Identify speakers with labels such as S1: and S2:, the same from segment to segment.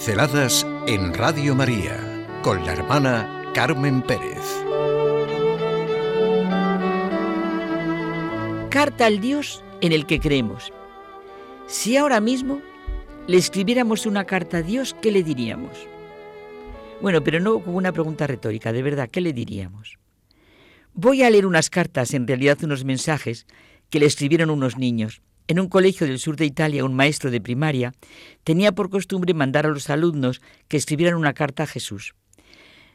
S1: Pinceladas en Radio María con la hermana Carmen Pérez.
S2: Carta al Dios en el que creemos. Si ahora mismo le escribiéramos una carta a Dios, ¿qué le diríamos? Bueno, pero no como una pregunta retórica, de verdad, ¿qué le diríamos? Voy a leer unas cartas, en realidad unos mensajes, que le escribieron unos niños. En un colegio del sur de Italia, un maestro de primaria tenía por costumbre mandar a los alumnos que escribieran una carta a Jesús.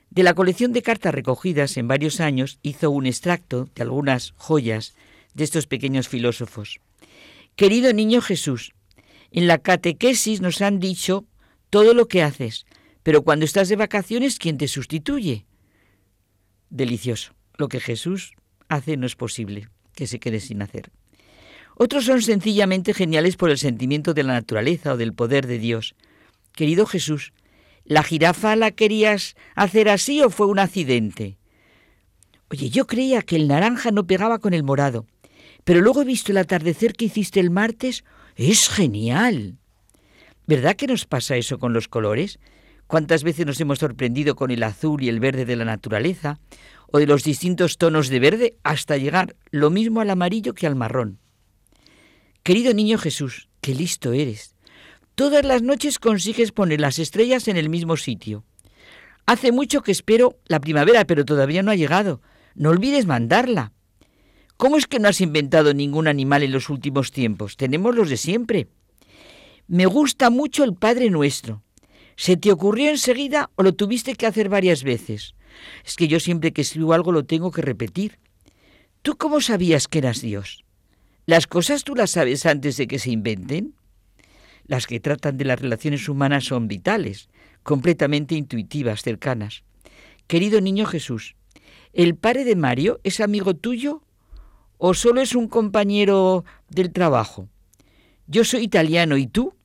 S2: De la colección de cartas recogidas en varios años hizo un extracto de algunas joyas de estos pequeños filósofos. Querido niño Jesús, en la catequesis nos han dicho todo lo que haces, pero cuando estás de vacaciones, ¿quién te sustituye? Delicioso. Lo que Jesús hace no es posible que se quede sin hacer. Otros son sencillamente geniales por el sentimiento de la naturaleza o del poder de Dios. Querido Jesús, ¿la jirafa la querías hacer así o fue un accidente? Oye, yo creía que el naranja no pegaba con el morado, pero luego he visto el atardecer que hiciste el martes. Es genial. ¿Verdad que nos pasa eso con los colores? ¿Cuántas veces nos hemos sorprendido con el azul y el verde de la naturaleza? O de los distintos tonos de verde hasta llegar lo mismo al amarillo que al marrón. Querido niño Jesús, qué listo eres. Todas las noches consigues poner las estrellas en el mismo sitio. Hace mucho que espero la primavera, pero todavía no ha llegado. No olvides mandarla. ¿Cómo es que no has inventado ningún animal en los últimos tiempos? Tenemos los de siempre. Me gusta mucho el Padre Nuestro. ¿Se te ocurrió enseguida o lo tuviste que hacer varias veces? Es que yo siempre que escribo algo lo tengo que repetir. ¿Tú cómo sabías que eras Dios? ¿Las cosas tú las sabes antes de que se inventen? Las que tratan de las relaciones humanas son vitales, completamente intuitivas, cercanas. Querido niño Jesús, ¿el padre de Mario es amigo tuyo o solo es un compañero del trabajo? Yo soy italiano, ¿y tú?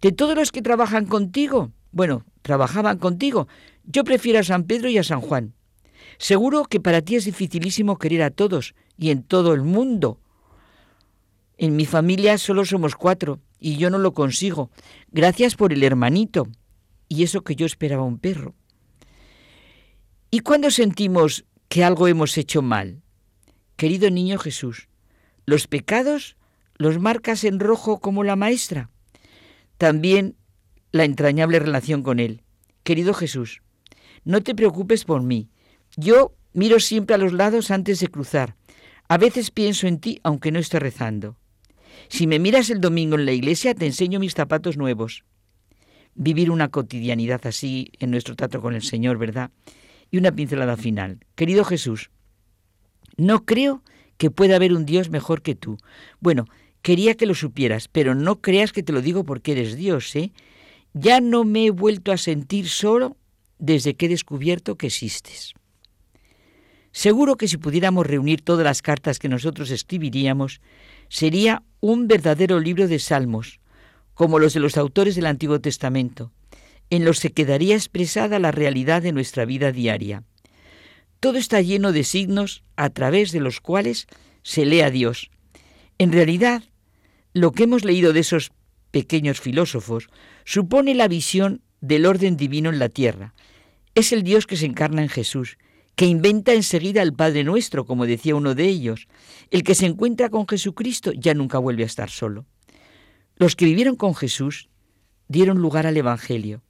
S2: De todos los que trabajan contigo, bueno, trabajaban contigo, yo prefiero a San Pedro y a San Juan. Seguro que para ti es dificilísimo querer a todos y en todo el mundo en mi familia solo somos cuatro y yo no lo consigo. Gracias por el hermanito. Y eso que yo esperaba un perro. ¿Y cuándo sentimos que algo hemos hecho mal? Querido niño Jesús, ¿los pecados los marcas en rojo como la maestra? También la entrañable relación con Él. Querido Jesús, no te preocupes por mí. Yo miro siempre a los lados antes de cruzar. A veces pienso en ti aunque no esté rezando. Si me miras el domingo en la iglesia, te enseño mis zapatos nuevos. Vivir una cotidianidad así en nuestro trato con el Señor, ¿verdad? Y una pincelada final. Querido Jesús, no creo que pueda haber un Dios mejor que tú. Bueno, quería que lo supieras, pero no creas que te lo digo porque eres Dios, ¿eh? Ya no me he vuelto a sentir solo desde que he descubierto que existes. Seguro que si pudiéramos reunir todas las cartas que nosotros escribiríamos, sería un verdadero libro de salmos, como los de los autores del Antiguo Testamento, en los que quedaría expresada la realidad de nuestra vida diaria. Todo está lleno de signos a través de los cuales se lee a Dios. En realidad, lo que hemos leído de esos pequeños filósofos supone la visión del orden divino en la tierra. Es el Dios que se encarna en Jesús que inventa enseguida el Padre Nuestro, como decía uno de ellos. El que se encuentra con Jesucristo ya nunca vuelve a estar solo. Los que vivieron con Jesús dieron lugar al Evangelio.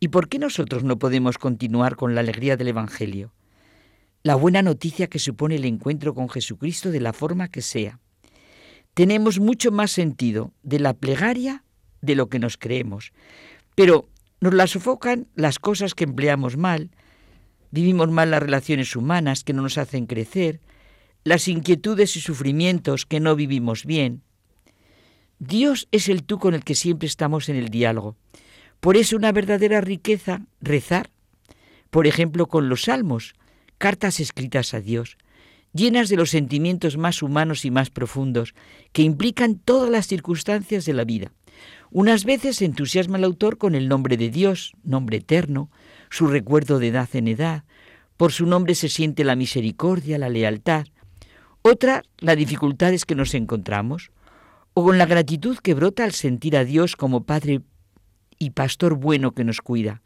S2: ¿Y por qué nosotros no podemos continuar con la alegría del Evangelio? La buena noticia que supone el encuentro con Jesucristo de la forma que sea. Tenemos mucho más sentido de la plegaria de lo que nos creemos, pero nos la sofocan las cosas que empleamos mal, Vivimos mal las relaciones humanas que no nos hacen crecer, las inquietudes y sufrimientos que no vivimos bien. Dios es el tú con el que siempre estamos en el diálogo. Por eso una verdadera riqueza rezar, por ejemplo con los salmos, cartas escritas a Dios, llenas de los sentimientos más humanos y más profundos, que implican todas las circunstancias de la vida. Unas veces entusiasma el autor con el nombre de Dios, nombre eterno, su recuerdo de edad en edad, por su nombre se siente la misericordia, la lealtad. Otra, las dificultades que nos encontramos, o con la gratitud que brota al sentir a Dios como Padre y pastor bueno que nos cuida.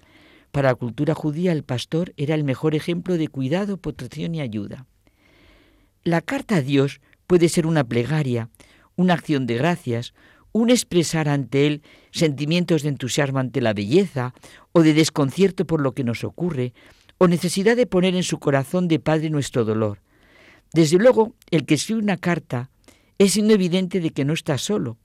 S2: Para la cultura judía el pastor era el mejor ejemplo de cuidado, protección y ayuda. La carta a Dios puede ser una plegaria, una acción de gracias, un expresar ante Él sentimientos de entusiasmo ante la belleza o de desconcierto por lo que nos ocurre, o necesidad de poner en su corazón de Padre nuestro dolor. Desde luego, el que escribe una carta es signo evidente de que no está solo.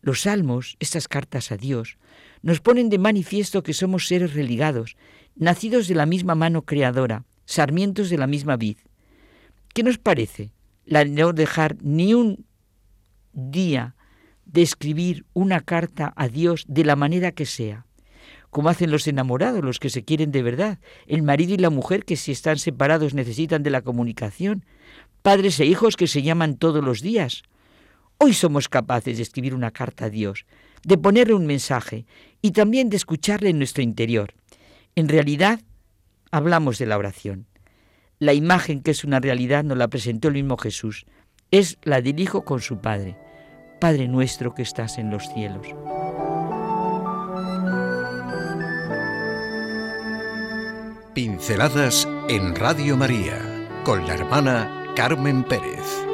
S2: Los salmos, estas cartas a Dios, nos ponen de manifiesto que somos seres religados, nacidos de la misma mano creadora, sarmientos de la misma vid. ¿Qué nos parece la no dejar ni un día de escribir una carta a Dios de la manera que sea? como hacen los enamorados, los que se quieren de verdad, el marido y la mujer que si están separados necesitan de la comunicación, padres e hijos que se llaman todos los días. Hoy somos capaces de escribir una carta a Dios, de ponerle un mensaje y también de escucharle en nuestro interior. En realidad, hablamos de la oración. La imagen que es una realidad nos la presentó el mismo Jesús. Es la del Hijo con su Padre. Padre nuestro que estás en los cielos.
S1: Pinceladas en Radio María con la hermana Carmen Pérez.